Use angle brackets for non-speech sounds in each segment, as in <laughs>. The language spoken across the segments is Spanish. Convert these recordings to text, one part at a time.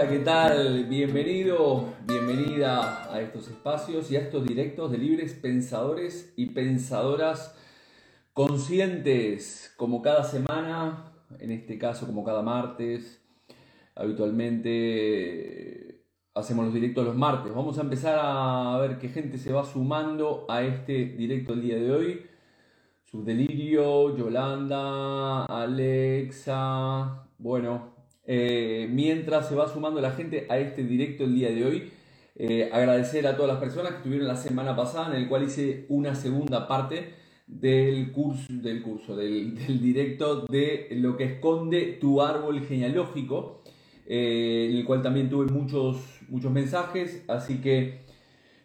Hola, ¿qué tal? Bienvenido, bienvenida a estos espacios y a estos directos de libres pensadores y pensadoras conscientes, como cada semana, en este caso como cada martes, habitualmente hacemos los directos los martes. Vamos a empezar a ver qué gente se va sumando a este directo el día de hoy. Subdelirio, Yolanda, Alexa, bueno, eh, mientras se va sumando la gente a este directo el día de hoy, eh, agradecer a todas las personas que estuvieron la semana pasada, en el cual hice una segunda parte del curso, del, curso, del, <laughs> directo de lo que esconde tu árbol genealógico, eh, en el cual también tuve muchos, muchos mensajes, así que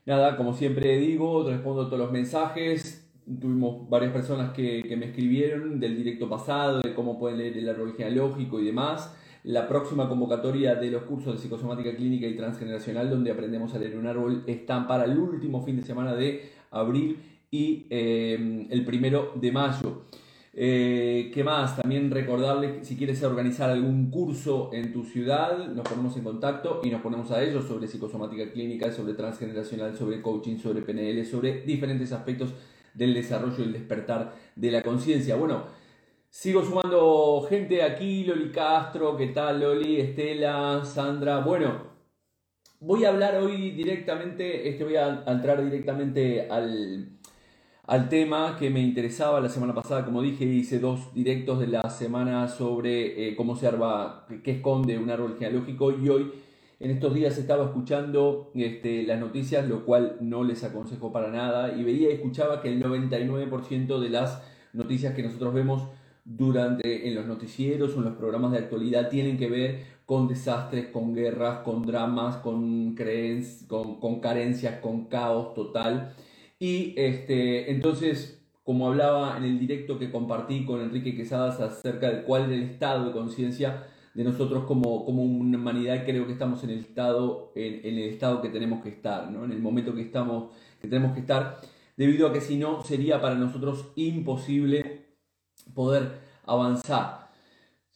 nada, como siempre digo, respondo todos los mensajes, tuvimos varias personas que, me escribieron del directo pasado, de cómo pueden leer el árbol genealógico y demás la próxima convocatoria de los cursos de psicosomática clínica y transgeneracional, donde aprendemos a leer un árbol, están para el último fin de semana de abril y eh, el primero de mayo. Eh, ¿Qué más? También recordarles si quieres organizar algún curso en tu ciudad, nos ponemos en contacto y nos ponemos a ellos sobre psicosomática clínica, sobre transgeneracional, sobre coaching, sobre PNL, sobre diferentes aspectos del desarrollo y el despertar de la conciencia. Bueno, Sigo sumando gente aquí, Loli Castro, ¿qué tal Loli? Estela, Sandra. Bueno, voy a hablar hoy directamente, este voy a entrar directamente al, al tema que me interesaba la semana pasada. Como dije, hice dos directos de la semana sobre eh, cómo se arba, qué esconde un árbol genealógico y hoy en estos días estaba escuchando este, las noticias, lo cual no les aconsejo para nada, y veía y escuchaba que el 99% de las noticias que nosotros vemos durante en los noticieros o en los programas de actualidad tienen que ver con desastres, con guerras, con dramas, con, con, con carencias, con caos total. Y este, entonces, como hablaba en el directo que compartí con Enrique Quesadas acerca de cuál es el estado de conciencia de nosotros como, como humanidad, creo que estamos en el estado, en, en, el estado que tenemos que estar, ¿no? en el momento que, estamos, que tenemos que estar, debido a que si no sería para nosotros imposible poder avanzar.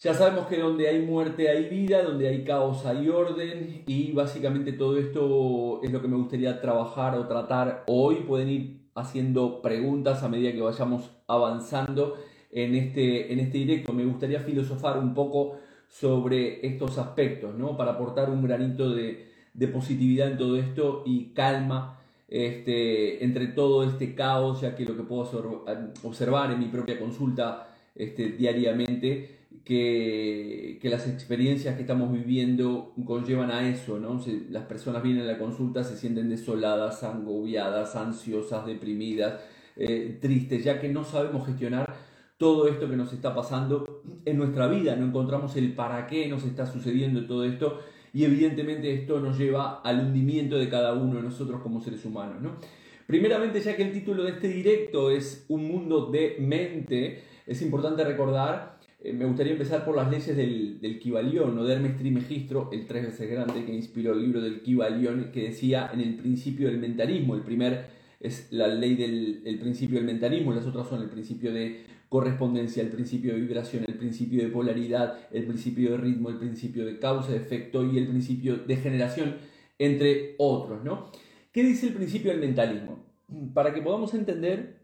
Ya sabemos que donde hay muerte hay vida, donde hay caos hay orden y básicamente todo esto es lo que me gustaría trabajar o tratar hoy. Pueden ir haciendo preguntas a medida que vayamos avanzando en este, en este directo. Me gustaría filosofar un poco sobre estos aspectos, ¿no? Para aportar un granito de, de positividad en todo esto y calma este, entre todo este caos, ya que lo que puedo observar en mi propia consulta este, diariamente, que, que, las experiencias que estamos viviendo conllevan a eso, ¿no? las personas vienen a la consulta, se sienten desoladas, agobiadas, ansiosas, deprimidas, eh, tristes, ya que no sabemos gestionar todo esto que nos está pasando en nuestra vida, no encontramos el para qué nos está sucediendo todo esto y evidentemente esto nos lleva al hundimiento de cada uno de nosotros como seres humanos. ¿no? Primeramente, ya que el título de este directo es Un mundo de mente, es importante recordar, eh, me gustaría empezar por las leyes del, del Kibalión, o de Hermes Trimegistro, el tres veces grande que inspiró el libro del Kibalión, que decía en el principio del mentalismo, el primer es la ley del el principio del mentalismo, las otras son el principio de correspondencia, el principio de vibración, el principio de polaridad, el principio de ritmo, el principio de causa, efecto y el principio de generación, entre otros, ¿no? ¿Qué dice el principio del mentalismo? Para que podamos entender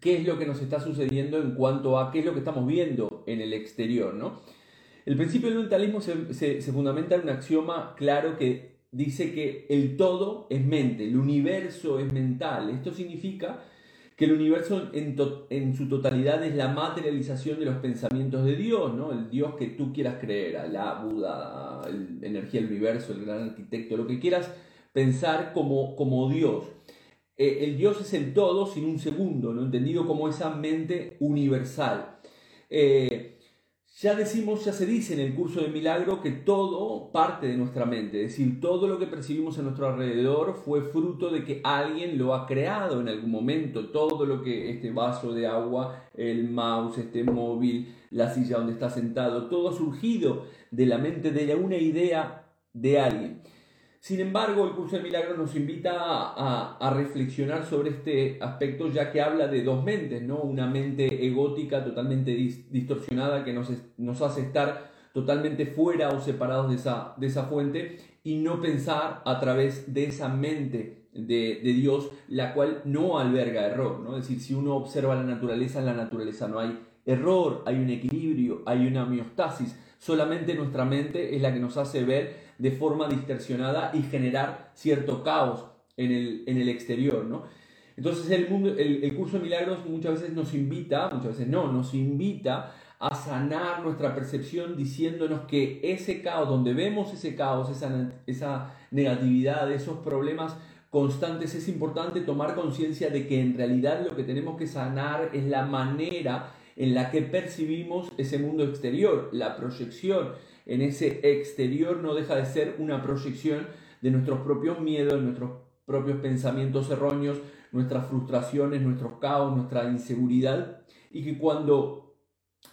qué es lo que nos está sucediendo en cuanto a qué es lo que estamos viendo en el exterior, ¿no? El principio del mentalismo se, se, fundamenta en un axioma claro que dice que el todo es mente, el universo es mental. Esto significa que el universo en, en, su totalidad es la materialización de los pensamientos de Dios, ¿no? El Dios que tú quieras creer, la Buda, la energía del universo, el gran arquitecto, lo que quieras pensar como, como Dios. Eh, el Dios es el todo sin un segundo, ¿no? entendido como esa mente universal. Eh, ya decimos, ya se dice en el curso de milagro que todo parte de nuestra mente, es decir, todo lo que percibimos a nuestro alrededor fue fruto de que alguien lo ha creado en algún momento, todo lo que este vaso de agua, el mouse, este móvil, la silla donde está sentado, todo ha surgido de la mente de una idea de alguien. Sin embargo, el curso de milagros nos invita a, reflexionar sobre este aspecto, ya que habla de dos mentes, ¿no? Una mente egótica totalmente distorsionada que nos, nos hace estar totalmente fuera o separados de esa, de esa fuente y no pensar a través de esa mente de, Dios, la cual no alberga error. ¿no? Es decir, si uno observa la naturaleza, en la naturaleza no hay error, hay un equilibrio, hay una homeostasis. Solamente nuestra mente es la que nos hace ver de forma distorsionada y generar cierto caos en el, en el exterior. ¿no? Entonces el, el curso de milagros muchas veces nos invita, muchas veces no, nos invita a sanar nuestra percepción diciéndonos que ese caos, donde vemos ese caos, esa, esa negatividad, esos problemas constantes, es importante tomar conciencia de que en realidad lo que tenemos que sanar es la manera en la que percibimos ese mundo exterior. La proyección en ese exterior no deja de ser una proyección de nuestros propios miedos, nuestros propios pensamientos erróneos, nuestras frustraciones, nuestros caos, nuestra inseguridad, y que cuando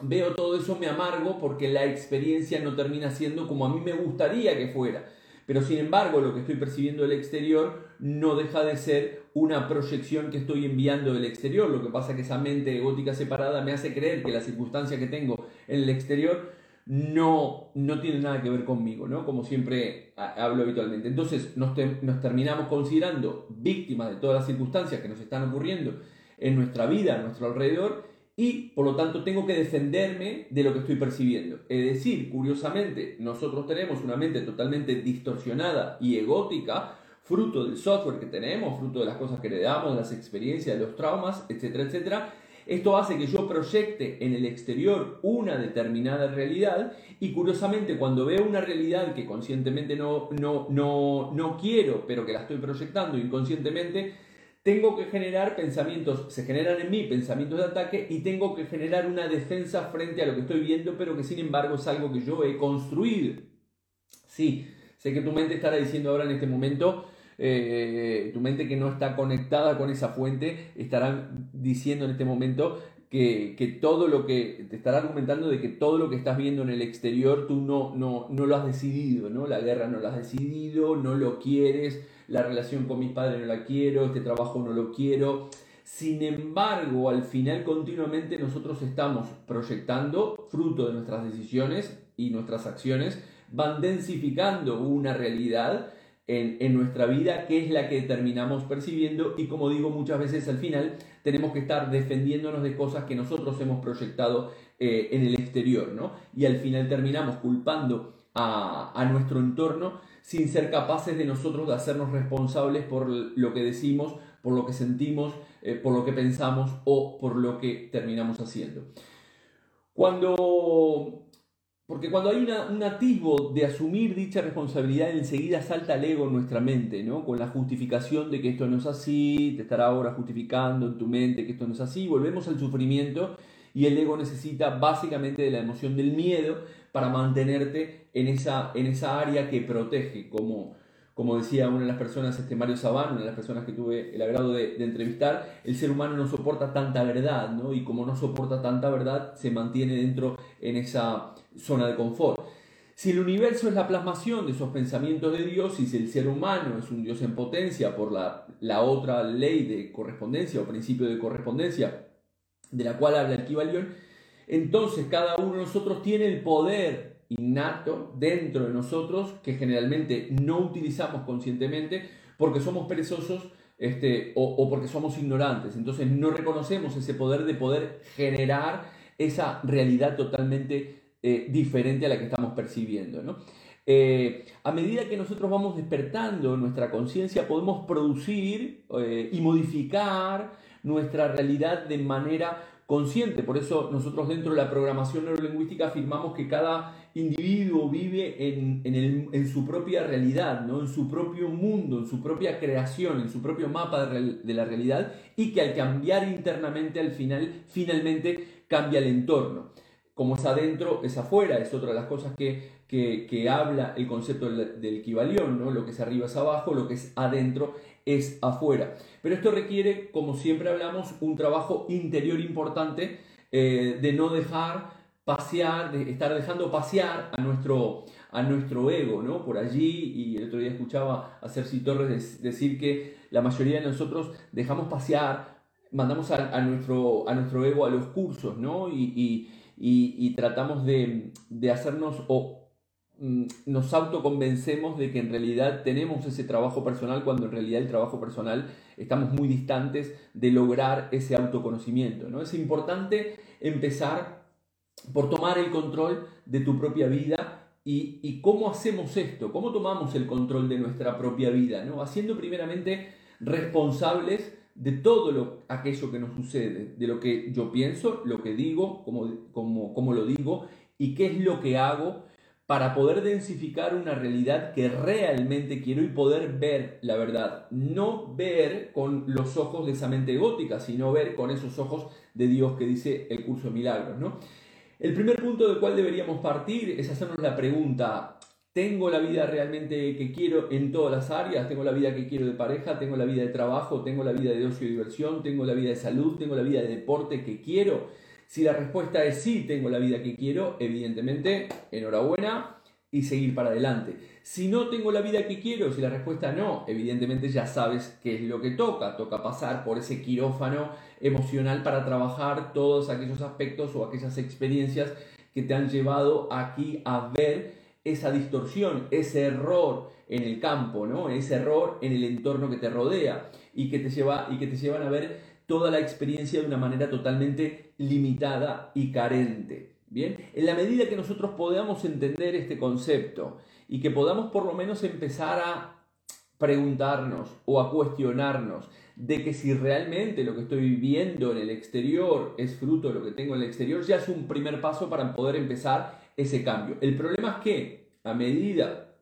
veo todo eso, me amargo porque la experiencia no termina siendo como a mí me gustaría que fuera. Pero sin embargo, lo que estoy percibiendo del exterior no deja de ser una proyección que estoy enviando del exterior. Lo que pasa es que esa mente egótica separada me hace creer que la circunstancia que tengo en el exterior no, no tiene nada que ver conmigo, ¿no? Como siempre hablo habitualmente. Entonces nos, nos terminamos considerando víctimas de todas las circunstancias que nos están ocurriendo en nuestra vida, a nuestro alrededor, y por lo tanto tengo que defenderme de lo que estoy percibiendo. Es decir, curiosamente, nosotros tenemos una mente totalmente distorsionada y egótica, fruto del software que tenemos, fruto de las cosas que heredamos, de las experiencias, de los traumas, etcétera, etcétera. Esto hace que yo proyecte en el exterior una determinada realidad y curiosamente cuando veo una realidad que conscientemente no, no, no, no quiero, pero que la estoy proyectando inconscientemente, tengo que generar pensamientos, se generan en mí pensamientos de ataque y tengo que generar una defensa frente a lo que estoy viendo, pero que sin embargo es algo que yo he construido. Sí, sé que tu mente estará diciendo ahora en este momento, eh, tu mente que no está conectada con esa fuente, estará diciendo en este momento que, que, todo lo que te estará argumentando de que todo lo que estás viendo en el exterior tú no, no, no lo has decidido, ¿no? La guerra no lo has decidido, no lo quieres, la relación con mis padres no la quiero, este trabajo no lo quiero. Sin embargo, al final continuamente nosotros estamos proyectando, fruto de nuestras decisiones y nuestras acciones, van densificando una realidad en, nuestra vida que es la que terminamos percibiendo y como digo muchas veces al final tenemos que estar defendiéndonos de cosas que nosotros hemos proyectado eh, en el exterior, ¿no? Y al final terminamos culpando a, a nuestro entorno sin ser capaces de nosotros de hacernos responsables por lo que decimos, por lo que sentimos, eh, por lo que pensamos o por lo que terminamos haciendo. Cuando, porque cuando hay un atisbo de asumir dicha responsabilidad, enseguida salta el ego en nuestra mente, ¿no? con la justificación de que esto no es así, te estará ahora justificando en tu mente que esto no es así, volvemos al sufrimiento y el ego necesita básicamente de la emoción del miedo para mantenerte en esa, en esa área que protege, como, como decía una de las personas, este Mario Sabán, una de las personas que tuve el agrado de, entrevistar, el ser humano no soporta tanta verdad, ¿no? Y como no soporta tanta verdad, se mantiene dentro en esa zona de confort. Si el universo es la plasmación de esos pensamientos de Dios y si el ser humano es un Dios en potencia por la, la otra ley de correspondencia o principio de correspondencia de la cual habla el Kibalión, entonces cada uno de nosotros tiene el poder innato dentro de nosotros que generalmente no utilizamos conscientemente porque somos perezosos este, o, porque somos ignorantes. Entonces no reconocemos ese poder de poder generar esa realidad totalmente eh, diferente a la que estamos percibiendo. Eh, a medida que nosotros vamos despertando nuestra conciencia, podemos producir eh, y modificar nuestra realidad de manera consciente. Por eso nosotros dentro de la programación neurolingüística afirmamos que cada individuo vive en, su propia realidad, ¿no? en su propio mundo, en su propia creación, en su propio mapa de, la realidad y que al cambiar internamente al final, finalmente cambia el entorno. Como es adentro, es afuera, es otra de las cosas que, que, habla el concepto del, del equivalión, ¿no? lo que es arriba es abajo, lo que es adentro es afuera. Pero esto requiere, como siempre hablamos, un trabajo interior importante eh, de no dejar pasear, de estar dejando pasear a nuestro, a nuestro ego, ¿no? Por allí, y el otro día escuchaba a Cersei Torres decir que la mayoría de nosotros dejamos pasear, mandamos a, nuestro, a nuestro ego a los cursos, ¿no? Y, tratamos de, de hacernos o mm, nos autoconvencemos de que en realidad tenemos ese trabajo personal cuando en realidad el trabajo personal estamos muy distantes de lograr ese autoconocimiento. ¿no? Es importante empezar por tomar el control de tu propia vida y, y, cómo hacemos esto, cómo tomamos el control de nuestra propia vida, ¿no? haciendo primeramente responsables de todo lo, aquello que nos sucede, de lo que yo pienso, lo que digo, cómo, lo digo y qué es lo que hago para poder densificar una realidad que realmente quiero y poder ver la verdad. No ver con los ojos de esa mente gótica, sino ver con esos ojos de Dios que dice el curso de milagros. ¿no? El primer punto del cual deberíamos partir es hacernos la pregunta, tengo la vida realmente que quiero en todas las áreas, tengo la vida que quiero de pareja, tengo la vida de trabajo, tengo la vida de ocio y diversión, tengo la vida de salud, tengo la vida de deporte que quiero. Si la respuesta es sí, tengo la vida que quiero, evidentemente, enhorabuena y seguir para adelante. Si no tengo la vida que quiero, si la respuesta no, evidentemente ya sabes qué es lo que toca. Toca pasar por ese quirófano emocional para trabajar todos aquellos aspectos o aquellas experiencias que te han llevado aquí a ver esa distorsión, ese error en el campo, ¿no? ese error en el entorno que te rodea y que te, lleva, y que te llevan a ver toda la experiencia de una manera totalmente limitada y carente. Bien, en la medida que nosotros podamos entender este concepto y que podamos por lo menos empezar a preguntarnos o a cuestionarnos de que si realmente lo que estoy viviendo en el exterior es fruto de lo que tengo en el exterior, ya es un primer paso para poder empezar ese cambio. El problema es que a medida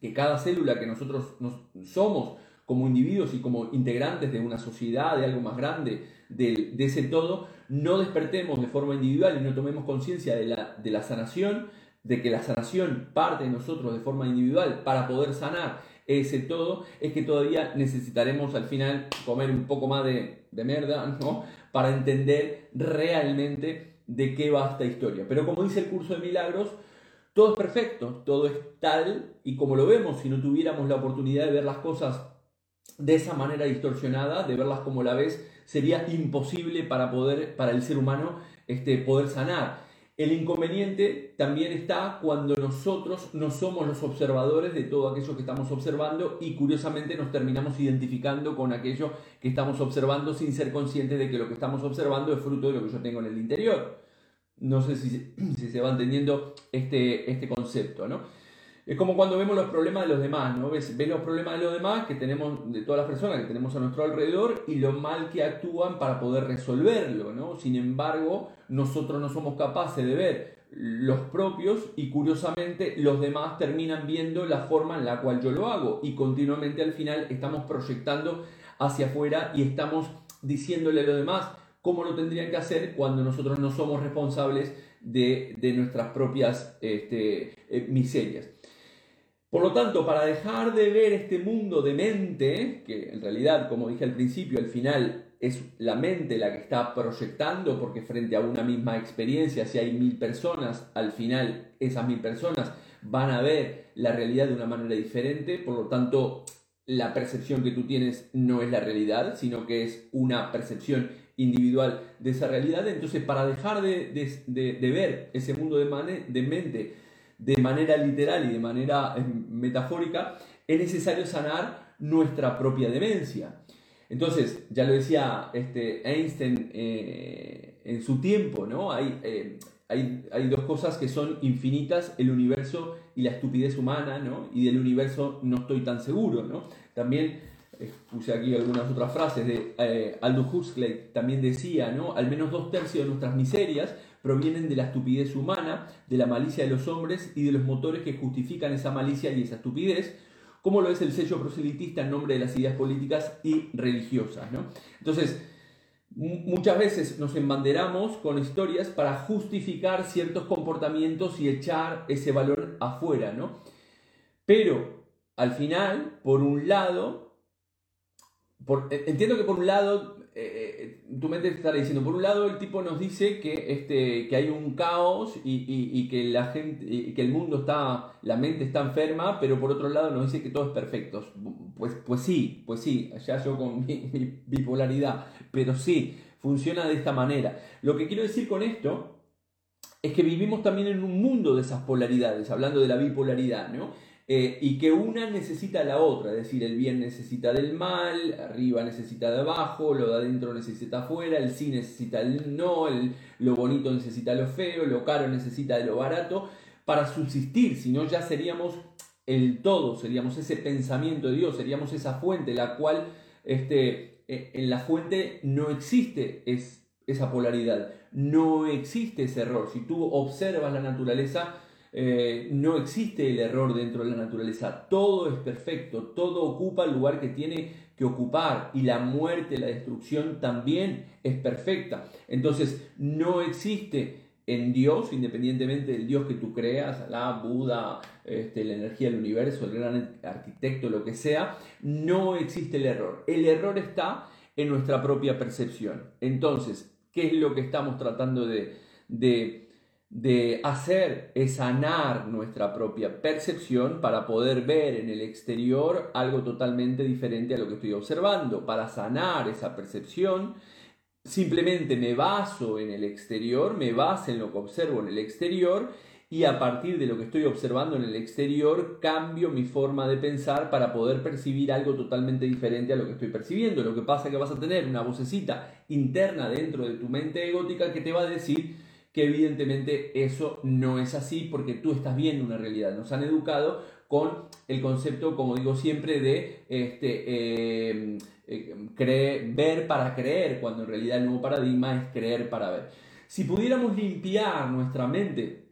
que cada célula que nosotros somos como individuos y como integrantes de una sociedad, de algo más grande, de, ese todo, no despertemos de forma individual y no tomemos conciencia de la, de la sanación, de que la sanación parte de nosotros de forma individual para poder sanar ese todo, es que todavía necesitaremos al final comer un poco más de, de merda, ¿no? Para entender realmente de qué va esta historia. Pero como dice el curso de milagros, todo es perfecto, todo es tal y como lo vemos, si no tuviéramos la oportunidad de ver las cosas de esa manera distorsionada, de verlas como la ves, sería imposible para poder, para el ser humano, este, poder sanar. El inconveniente también está cuando nosotros no somos los observadores de todo aquello que estamos observando y curiosamente nos terminamos identificando con aquello que estamos observando sin ser conscientes de que lo que estamos observando es fruto de lo que yo tengo en el interior. No sé si, <clears throat> si se va entendiendo este, este concepto, ¿no? Es como cuando vemos los problemas de los demás, ¿no? Ves, los problemas de los demás que tenemos, de todas las personas que tenemos a nuestro alrededor y lo mal que actúan para poder resolverlo, ¿no? Sin embargo, nosotros no somos capaces de ver los propios y curiosamente los demás terminan viendo la forma en la cual yo lo hago y continuamente al final estamos proyectando hacia afuera y estamos diciéndole a los demás cómo lo tendrían que hacer cuando nosotros no somos responsables de, nuestras propias este, eh, miserias. Por lo tanto, para dejar de ver este mundo de mente, que en realidad, como dije al principio, al final es la mente la que está proyectando, porque frente a una misma experiencia, si hay mil personas, al final esas mil personas van a ver la realidad de una manera diferente, por lo tanto, la percepción que tú tienes no es la realidad, sino que es una percepción individual de esa realidad. Entonces, para dejar de, ver ese mundo de, de mente, de manera literal y de manera eh, metafórica, es necesario sanar nuestra propia demencia. Entonces, ya lo decía este Einstein eh, en su tiempo, ¿no? Hay, eh, hay, hay, dos cosas que son infinitas, el universo y la estupidez humana, ¿no? Y del universo no estoy tan seguro, ¿no? También puse aquí algunas otras frases de Aldous Huxley, también decía, ¿no? Al menos dos tercios de nuestras miserias provienen de la estupidez humana, de la malicia de los hombres y de los motores que justifican esa malicia y esa estupidez, como lo es el sello proselitista en nombre de las ideas políticas y religiosas. ¿no? Entonces, muchas veces nos embanderamos con historias para justificar ciertos comportamientos y echar ese valor afuera, ¿no? Pero al final, por un lado, entiendo que por un lado eh, eh, tu mente te está diciendo, por un lado el tipo nos dice que, este, que hay un caos y, que la gente, y que el mundo está, la mente está enferma, pero por otro lado nos dice que todo es perfecto. Pues, pues sí, pues sí, ya yo con mi, bipolaridad, pero sí, funciona de esta manera. Lo que quiero decir con esto es que vivimos también en un mundo de esas polaridades, hablando de la bipolaridad, ¿no? Eh, y que una necesita la otra, es decir, el bien necesita del mal, arriba necesita de abajo, lo de adentro necesita afuera, el sí necesita el no, el, lo bonito necesita lo feo, lo caro necesita de lo barato, para subsistir, si no ya seríamos el todo, seríamos ese pensamiento de Dios, seríamos esa fuente, la cual este, eh, en la fuente no existe es, esa polaridad, no existe ese error. Si tú observas la naturaleza, eh, no existe el error dentro de la naturaleza. Todo es perfecto, todo ocupa el lugar que tiene que ocupar y la muerte, la destrucción también es perfecta. Entonces no existe en Dios, independientemente del Dios que tú creas, la Buda, este, la energía del universo, el gran arquitecto, lo que sea, no existe el error. El error está en nuestra propia percepción. Entonces, ¿qué es lo que estamos tratando de de hacer es sanar nuestra propia percepción para poder ver en el exterior algo totalmente diferente a lo que estoy observando. Para sanar esa percepción, simplemente me baso en el exterior, me baso en lo que observo en el exterior y a partir de lo que estoy observando en el exterior cambio mi forma de pensar para poder percibir algo totalmente diferente a lo que estoy percibiendo. Lo que pasa es que vas a tener una vocecita interna dentro de tu mente egótica que te va a decir que evidentemente eso no es así porque tú estás viendo una realidad. Nos han educado con el concepto, como digo siempre, de este, em, eh, ver para creer, cuando en realidad el nuevo paradigma es creer para ver. Si pudiéramos limpiar nuestra mente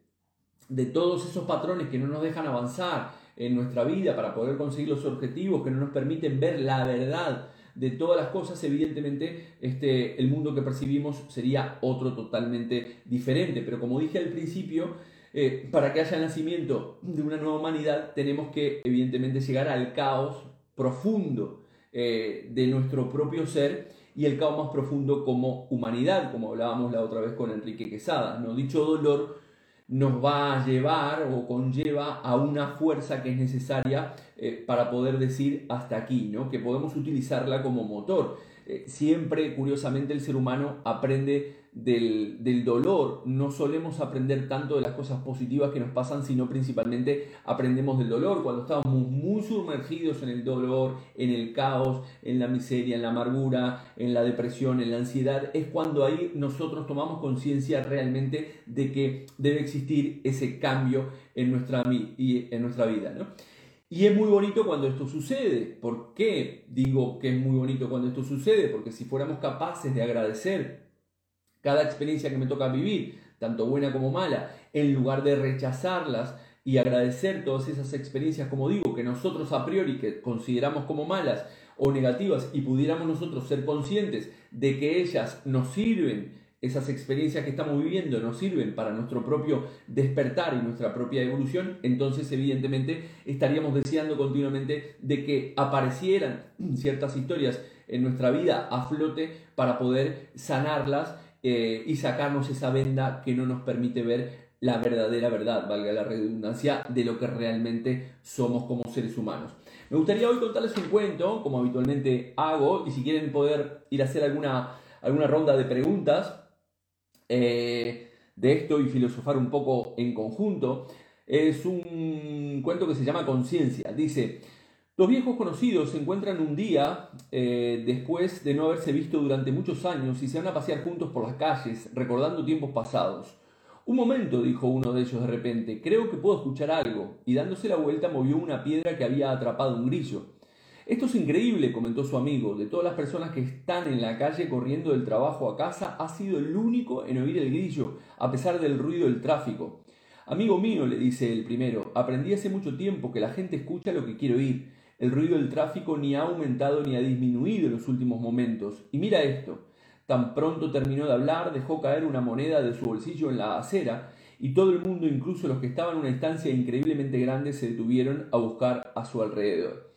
de todos esos patrones que no nos dejan avanzar en nuestra vida para poder conseguir los objetivos, que no nos permiten ver la verdad de todas las cosas, evidentemente este, el mundo que percibimos sería otro totalmente diferente. Pero como dije al principio, eh, para que haya nacimiento de una nueva humanidad, tenemos que evidentemente llegar al caos profundo eh, de nuestro propio ser y el caos más profundo como humanidad, como hablábamos la otra vez con Enrique Quesada. ¿no? Dicho dolor nos va a llevar o conlleva a una fuerza que es necesaria eh, para poder decir hasta aquí, ¿no? que podemos utilizarla como motor. Eh, siempre, curiosamente, el ser humano aprende del, dolor. No solemos aprender tanto de las cosas positivas que nos pasan, sino principalmente aprendemos del dolor. Cuando estamos muy sumergidos en el dolor, en el caos, en la miseria, en la amargura, en la depresión, en la ansiedad, es cuando ahí nosotros tomamos conciencia realmente de que debe existir ese cambio en nuestra, en nuestra vida. Y es muy bonito cuando esto sucede. ¿Por qué digo que es muy bonito cuando esto sucede? Porque si fuéramos capaces de agradecer cada experiencia que me toca vivir, tanto buena como mala, en lugar de rechazarlas y agradecer todas esas experiencias, como digo, que nosotros a priori que consideramos como malas o negativas y pudiéramos nosotros ser conscientes de que ellas nos sirven, esas experiencias que estamos viviendo nos sirven para nuestro propio despertar y nuestra propia evolución, entonces evidentemente estaríamos deseando continuamente de que aparecieran ciertas historias en nuestra vida a flote para poder sanarlas eh, y sacarnos esa venda que no nos permite ver la verdadera verdad, valga la redundancia, de lo que realmente somos como seres humanos. Me gustaría hoy contarles un cuento, como habitualmente hago, y si quieren poder ir a hacer alguna, alguna ronda de preguntas eh, de esto y filosofar un poco en conjunto, es un cuento que se llama Conciencia. Dice, Dos viejos conocidos se encuentran un día eh, después de no haberse visto durante muchos años y se van a pasear juntos por las calles, recordando tiempos pasados. Un momento, dijo uno de ellos de repente, creo que puedo escuchar algo, y dándose la vuelta movió una piedra que había atrapado un grillo. Esto es increíble, comentó su amigo, de todas las personas que están en la calle corriendo del trabajo a casa, ha sido el único en oír el grillo, a pesar del ruido del tráfico. Amigo mío, le dice el primero, aprendí hace mucho tiempo que la gente escucha lo que quiere oír. El ruido del tráfico ni ha aumentado ni ha disminuido en los últimos momentos. Y mira esto. Tan pronto terminó de hablar, dejó caer una moneda de su bolsillo en la acera y todo el mundo, incluso los que estaban en una estancia increíblemente grande, se detuvieron a buscar a su alrededor.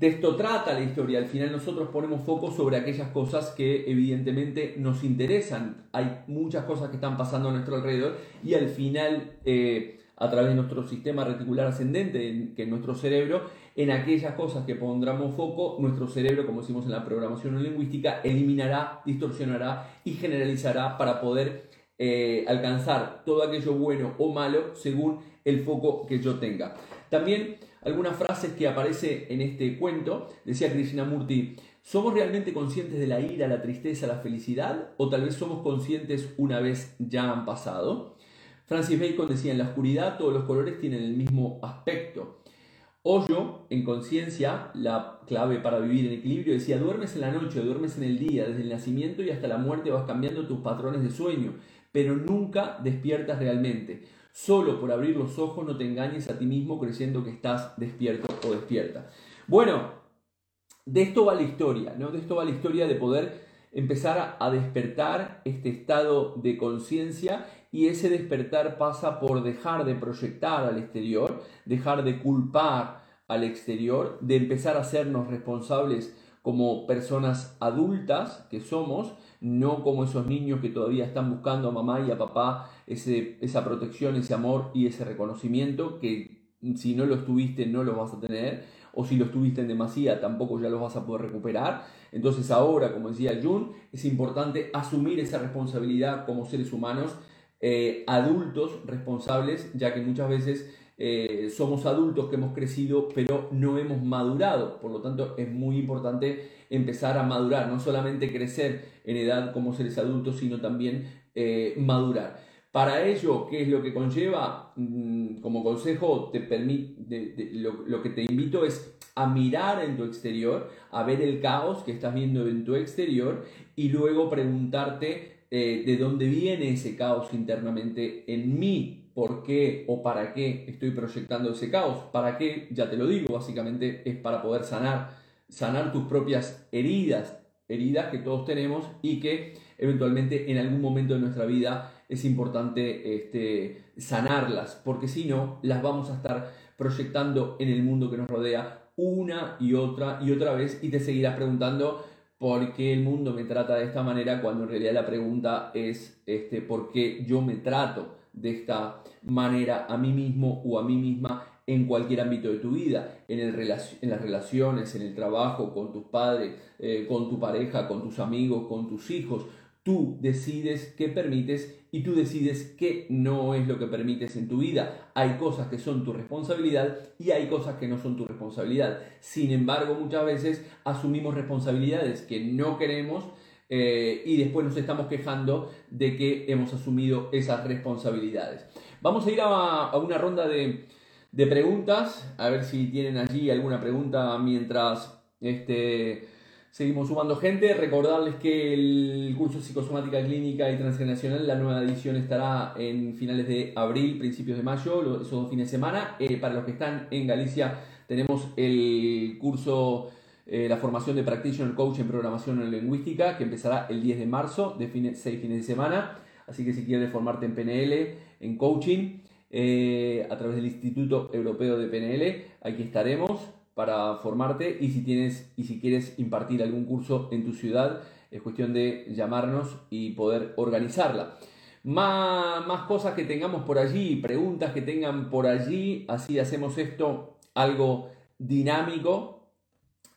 De esto trata la historia. Al final nosotros ponemos foco sobre aquellas cosas que evidentemente nos interesan. Hay muchas cosas que están pasando a nuestro alrededor y al final eh, a través de nuestro sistema reticular ascendente, que es nuestro cerebro, en aquellas cosas que pondremos foco, nuestro cerebro, como decimos en la programación lingüística, eliminará, distorsionará y generalizará para poder eh, alcanzar todo aquello bueno o malo según el foco que yo tenga. También algunas frases que aparece en este cuento, decía Krishnamurti, ¿somos realmente conscientes de la ira, la tristeza, la felicidad? ¿O tal vez somos conscientes una vez ya han pasado? Francis Bacon decía, en la oscuridad todos los colores tienen el mismo aspecto. Hoyo, en conciencia, la clave para vivir en equilibrio, decía, duermes en la noche, duermes en el día, desde el nacimiento y hasta la muerte vas cambiando tus patrones de sueño, pero nunca despiertas realmente. Solo por abrir los ojos no te engañes a ti mismo creyendo que estás despierto o despierta. Bueno, de esto va la historia, ¿no? De esto va la historia de poder empezar a despertar este estado de conciencia y ese despertar pasa por dejar de proyectar al exterior, dejar de culpar al exterior, de empezar a hacernos responsables como personas adultas que somos, no como esos niños que todavía están buscando a mamá y a papá ese, esa protección, ese amor y ese reconocimiento que si no los tuviste no los vas a tener, o si los tuviste en demasía tampoco ya los vas a poder recuperar. Entonces ahora, como decía Jun, es importante asumir esa responsabilidad como seres humanos eh, adultos responsables, ya que muchas veces eh, somos adultos que hemos crecido pero no hemos madurado. Por lo tanto, es muy importante empezar a madurar, no solamente crecer en edad como seres adultos, sino también eh, madurar. Para ello, ¿qué es lo que conlleva? Mm, como consejo, te lo, que te invito es a mirar en tu exterior, a ver el caos que estás viendo en tu exterior y luego preguntarte eh, de dónde viene ese caos internamente en mí, por qué o para qué estoy proyectando ese caos. ¿Para qué? Ya te lo digo, básicamente es para poder sanar, sanar tus propias heridas, heridas que todos tenemos y que eventualmente en algún momento de nuestra vida es importante este, sanarlas, porque si no, las vamos a estar proyectando en el mundo que nos rodea una y otra y otra vez y te seguirás preguntando por qué el mundo me trata de esta manera cuando en realidad la pregunta es este, por qué yo me trato de esta manera a mí mismo o a mí misma en cualquier ámbito de tu vida, en, el, en las relaciones, en el trabajo, con tus padres, eh, con tu pareja, con tus amigos, con tus hijos. Tú decides qué permites y tú decides qué no es lo que permites en tu vida. Hay cosas que son tu responsabilidad y hay cosas que no son tu responsabilidad. Sin embargo, muchas veces asumimos responsabilidades que no queremos eh, y después nos estamos quejando de que hemos asumido esas responsabilidades. Vamos a ir a, una ronda de, preguntas, a ver si tienen allí alguna pregunta mientras este, Seguimos sumando gente. Recordarles que el curso Psicosomática Clínica y Transgeneracional, la nueva edición estará en finales de abril, principios de mayo, esos dos fines de semana. Eh, para los que están en Galicia, tenemos el curso, eh, la formación de Practitioner Coach en Programación Lingüística, que empezará el 10 de marzo, de seis fines de semana. Así que si quieres formarte en PNL, en coaching, eh, a través del Instituto Europeo de PNL, aquí estaremos para formarte y si tienes y si quieres impartir algún curso en tu ciudad es cuestión de llamarnos y poder organizarla. Más cosas que tengamos por allí, preguntas que tengan por allí, así hacemos esto algo dinámico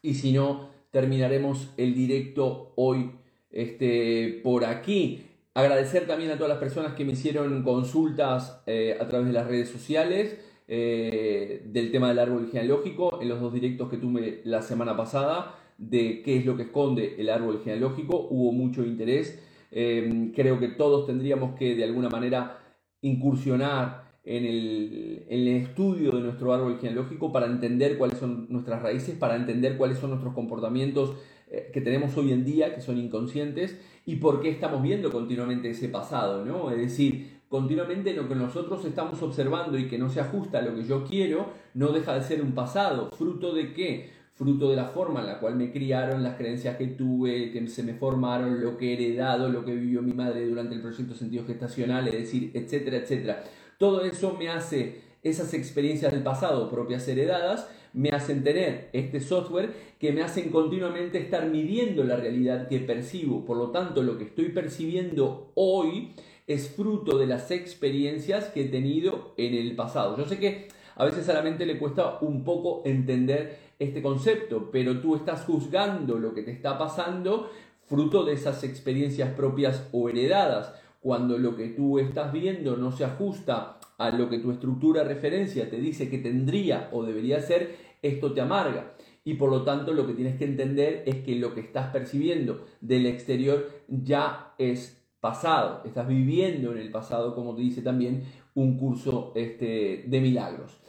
y si no terminaremos el directo hoy este, por aquí. Agradecer también a todas las personas que me hicieron consultas eh, a través de las redes sociales. Eh, del tema del árbol genealógico en los dos directos que tuve la semana pasada de qué es lo que esconde el árbol genealógico. Hubo mucho interés. Eh, creo que todos tendríamos que de alguna manera incursionar en el, estudio de nuestro árbol genealógico para entender cuáles son nuestras raíces, para entender cuáles son nuestros comportamientos eh, que tenemos hoy en día, que son inconscientes, y por qué estamos viendo continuamente ese pasado, ¿no? Es decir, continuamente lo que nosotros estamos observando y que no se ajusta a lo que yo quiero, no deja de ser un pasado. ¿Fruto de qué? Fruto de la forma en la cual me criaron, las creencias que tuve, que se me formaron, lo que he heredado, lo que vivió mi madre durante el proyecto sentido gestacional, es decir, etcétera, etcétera. Todo eso me hace esas experiencias del pasado propias heredadas me hacen tener este software que me hacen continuamente estar midiendo la realidad que percibo. Por lo tanto, lo que estoy percibiendo hoy es fruto de las experiencias que he tenido en el pasado. Yo sé que a veces a la mente le cuesta un poco entender este concepto, pero tú estás juzgando lo que te está pasando fruto de esas experiencias propias o heredadas. Cuando lo que tú estás viendo no se ajusta a lo que tu estructura de referencia te dice que tendría o debería ser, esto te amarga. Y por lo tanto lo que tienes que entender es que lo que estás percibiendo del exterior ya es pasado, estás viviendo en el pasado, como te dice también un curso este, de milagros.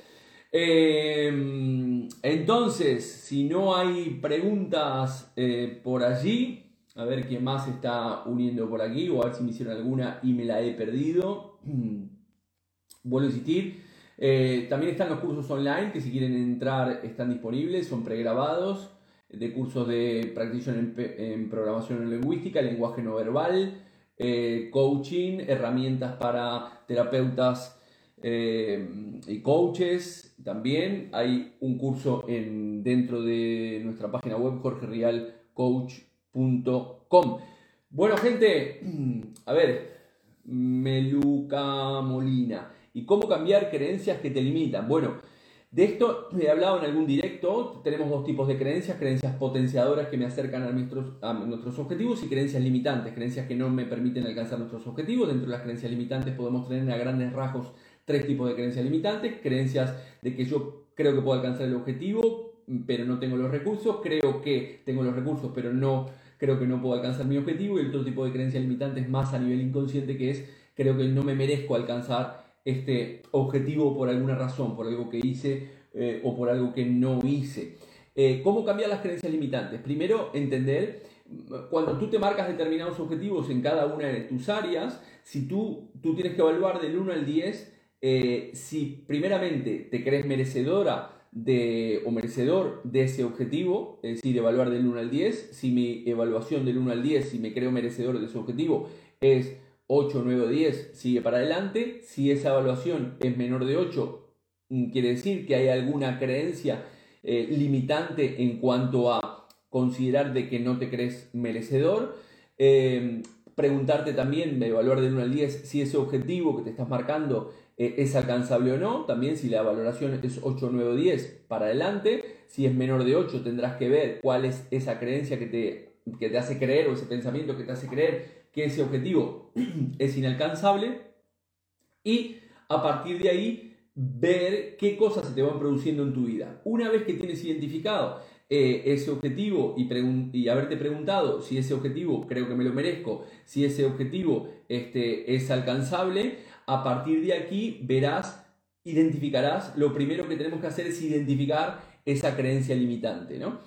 Em, entonces, si no hay preguntas eh, por allí, a ver quién más está uniendo por aquí, o a ver si me hicieron alguna y me la he perdido. <clears throat> Vuelvo a insistir. Eh, también están los cursos online que si quieren entrar están disponibles, son pregrabados de cursos de practitioner en, programación lingüística, lenguaje no verbal, eh, coaching, herramientas para terapeutas eh, y coaches. También hay un curso en, dentro de nuestra página web Bueno, gente, a ver, Meluca Molina. ¿Y cómo cambiar creencias que te limitan? Bueno, de esto he hablado en algún directo. Tenemos dos tipos de creencias, creencias potenciadoras que me acercan a nuestros, a nuestros objetivos y creencias limitantes, creencias que no me permiten alcanzar nuestros objetivos. Dentro de las creencias limitantes podemos tener a grandes rasgos tres tipos de creencias limitantes. Creencias de que yo creo que puedo alcanzar el objetivo, pero no tengo los recursos. Creo que tengo los recursos, pero no creo que no puedo alcanzar mi objetivo. Y otro tipo de creencias limitantes más a nivel inconsciente que es creo que no me merezco alcanzar este objetivo por alguna razón, por algo que hice eh, o por algo que no hice. Eh, ¿Cómo cambiar las creencias limitantes? Primero, entender cuando tú te marcas determinados objetivos en cada una de tus áreas, si tú, tú tienes que evaluar del 1 al 10 eh, si primeramente te crees merecedora de, o merecedor de ese objetivo, es decir, evaluar del 1 al 10, si mi evaluación del 1 al 10, si me creo merecedor de ese objetivo, es 8, 9 o 10 sigue para adelante. Si esa evaluación es menor de 8, mm, quiere decir que hay alguna creencia eh, limitante en cuanto a considerar de que no te crees merecedor. Em, preguntarte también, evaluar del 1 al 10, si ese objetivo que te estás marcando eh, es alcanzable o no. También si la valoración es 8, 9 o 10, para adelante. Si es menor de 8, tendrás que ver cuál es esa creencia que te, que te hace creer o ese pensamiento que te hace creer que ese objetivo <clears throat> es inalcanzable y a partir de ahí ver qué cosas se te van produciendo en tu vida. Una vez que tienes identificado eh, ese objetivo y, y, haberte preguntado si ese objetivo creo que me lo merezco, si ese objetivo este, es alcanzable, a partir de aquí verás, identificarás, lo primero que tenemos que hacer es identificar esa creencia limitante, ¿no?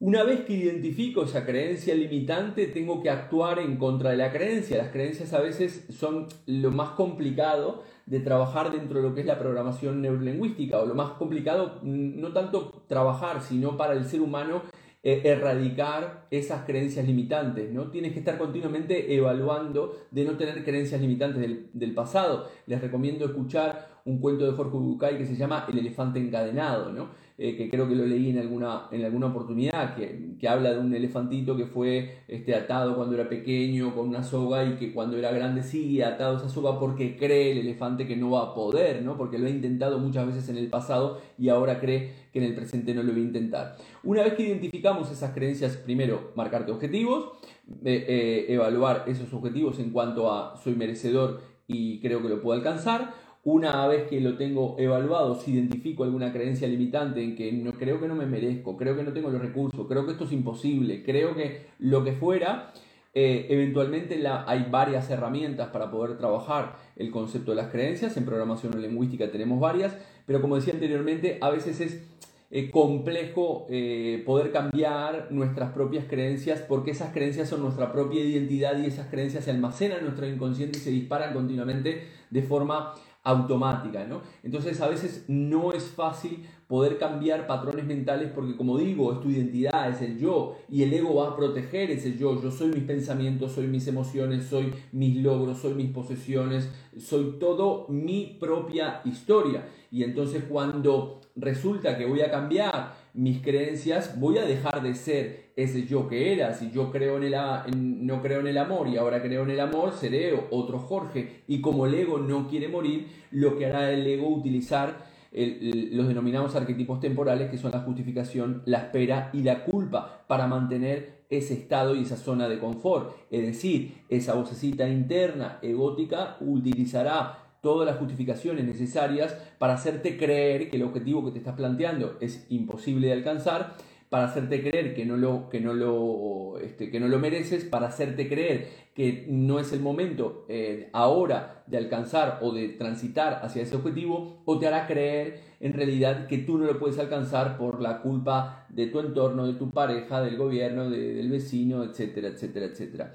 Una vez que identifico esa creencia limitante, tengo que actuar en contra de la creencia. Las creencias a veces son lo más complicado de trabajar dentro de lo que es la programación neurolingüística, o lo más complicado, no tanto trabajar, sino para el ser humano eh, erradicar esas creencias limitantes, ¿no? Tienes que estar continuamente evaluando de no tener creencias limitantes del, pasado. Les recomiendo escuchar un cuento de Jorge Bucay que se llama El elefante encadenado, ¿no? Eh, que creo que lo leí en alguna, en alguna oportunidad, que, que habla de un elefantito que fue este, atado cuando era pequeño con una soga y que cuando era grande sigue atado esa soga porque cree el elefante que no va a poder, ¿no? porque lo ha intentado muchas veces en el pasado y ahora cree que en el presente no lo va a intentar. Una vez que identificamos esas creencias, primero, marcarte objetivos, eh, eh, evaluar esos objetivos en cuanto a soy merecedor y creo que lo puedo alcanzar. Una vez que lo tengo evaluado, si identifico alguna creencia limitante en que no, creo que no me merezco, creo que no tengo los recursos, creo que esto es imposible, creo que lo que fuera, eh, eventualmente hay varias herramientas para poder trabajar el concepto de las creencias. En programación lingüística tenemos varias, pero como decía anteriormente, a veces es eh, complejo eh, poder cambiar nuestras propias creencias porque esas creencias son nuestra propia identidad y esas creencias se almacenan en nuestro inconsciente y se disparan continuamente de forma automática, ¿no? Entonces a veces no es fácil poder cambiar patrones mentales porque como digo, es tu identidad, es el yo y el ego va a proteger ese yo. Yo soy mis pensamientos, soy mis emociones, soy mis logros, soy mis posesiones, soy todo mi propia historia. Y entonces cuando resulta que voy a cambiar mis creencias, voy a dejar de ser ese yo que era. Si yo creo en el, no creo en el amor y ahora creo en el amor, seré otro Jorge. Y como el ego no quiere morir, lo que hará el ego utilizar los denominamos arquetipos temporales, que son la justificación, la espera y la culpa, para mantener ese estado y esa zona de confort. Es decir, esa vocecita interna egótica utilizará todas las justificaciones necesarias para hacerte creer que el objetivo que te estás planteando es imposible de alcanzar para hacerte creer que no lo, que no lo, este, que no lo mereces, para hacerte creer que no es el momento eh, ahora de alcanzar o de transitar hacia ese objetivo, o te hará creer en realidad que tú no lo puedes alcanzar por la culpa de tu entorno, de tu pareja, del gobierno, del vecino, etcétera, etcétera, etcétera.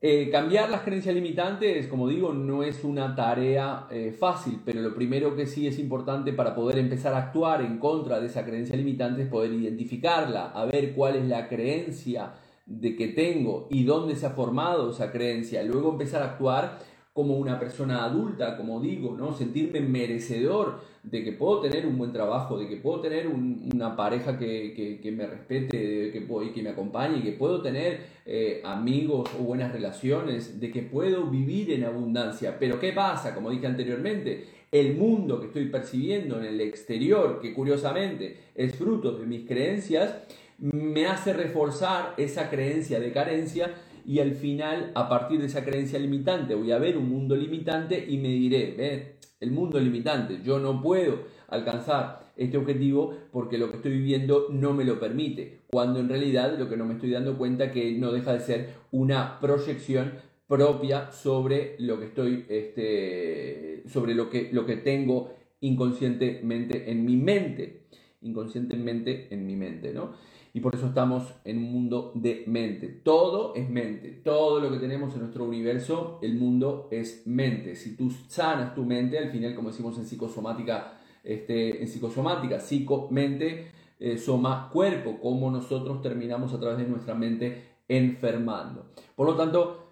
Eh, cambiar las creencias limitantes, como digo, no es una tarea eh, fácil, pero lo primero que sí es importante para poder empezar a actuar en contra de esa creencia limitante es poder identificarla, a ver cuál es la creencia de que tengo y dónde se ha formado esa creencia, luego empezar a actuar como una persona adulta, como digo, ¿no? Sentirme merecedor de que puedo tener un buen trabajo, de que puedo tener una pareja que, me respete de que puedo, y que me acompañe, que puedo tener eh, amigos o buenas relaciones, de que puedo vivir en abundancia. Pero ¿qué pasa? Como dije anteriormente, el mundo que estoy percibiendo en el exterior, que curiosamente es fruto de mis creencias, me hace reforzar esa creencia de carencia y al final, a partir de esa creencia limitante, voy a ver un mundo limitante y me diré, el mundo limitante, yo no puedo alcanzar este objetivo porque lo que estoy viviendo no me lo permite, cuando en realidad lo que no me estoy dando cuenta que no deja de ser una proyección propia sobre lo que estoy, este, sobre lo que, lo que tengo inconscientemente en mi mente, inconscientemente en mi mente, ¿no? Y por eso estamos en un mundo de mente. Todo es mente. Todo lo que tenemos en nuestro universo, el mundo es mente. Si tú sanas tu mente, al final, como decimos en psicosomática, este, en psicosomática, psico, mente, eh, soma, cuerpo, como nosotros terminamos a través de nuestra mente enfermando. Por lo tanto,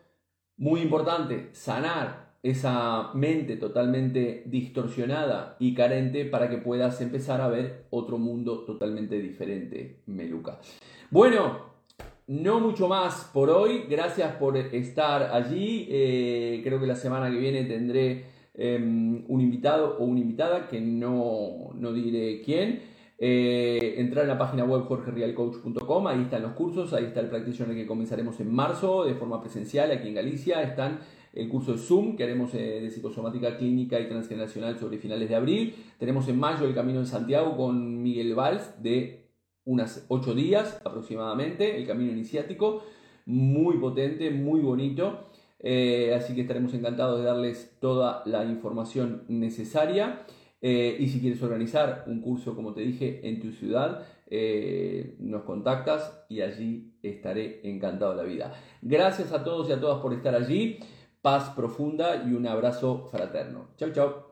muy importante, sanar esa mente totalmente distorsionada y carente para que puedas empezar a ver otro mundo totalmente diferente, Meluca. Bueno, no mucho más por hoy. Gracias por estar allí. Eh, creo que la semana que viene tendré em, un invitado o una invitada que no, no diré quién. Eh, entrar en la página web jorgerialcoach.com, ahí están los cursos, ahí está el practitioner que comenzaremos en marzo de forma presencial aquí en Galicia. Están el curso de Zoom que haremos eh, de psicosomática clínica y transgeneracional sobre finales de abril. Tenemos en mayo el Camino de Santiago con Miguel Valls de unas 8 días aproximadamente, el Camino Iniciático, muy potente, muy bonito. Eh, así que estaremos encantados de darles toda la información necesaria. Eh, y si quieres organizar un curso, como te dije, en tu ciudad, nos contactas y allí estaré encantado de la vida. Gracias a todos y a todas por estar allí paz profunda y un abrazo fraterno. Chau, chau.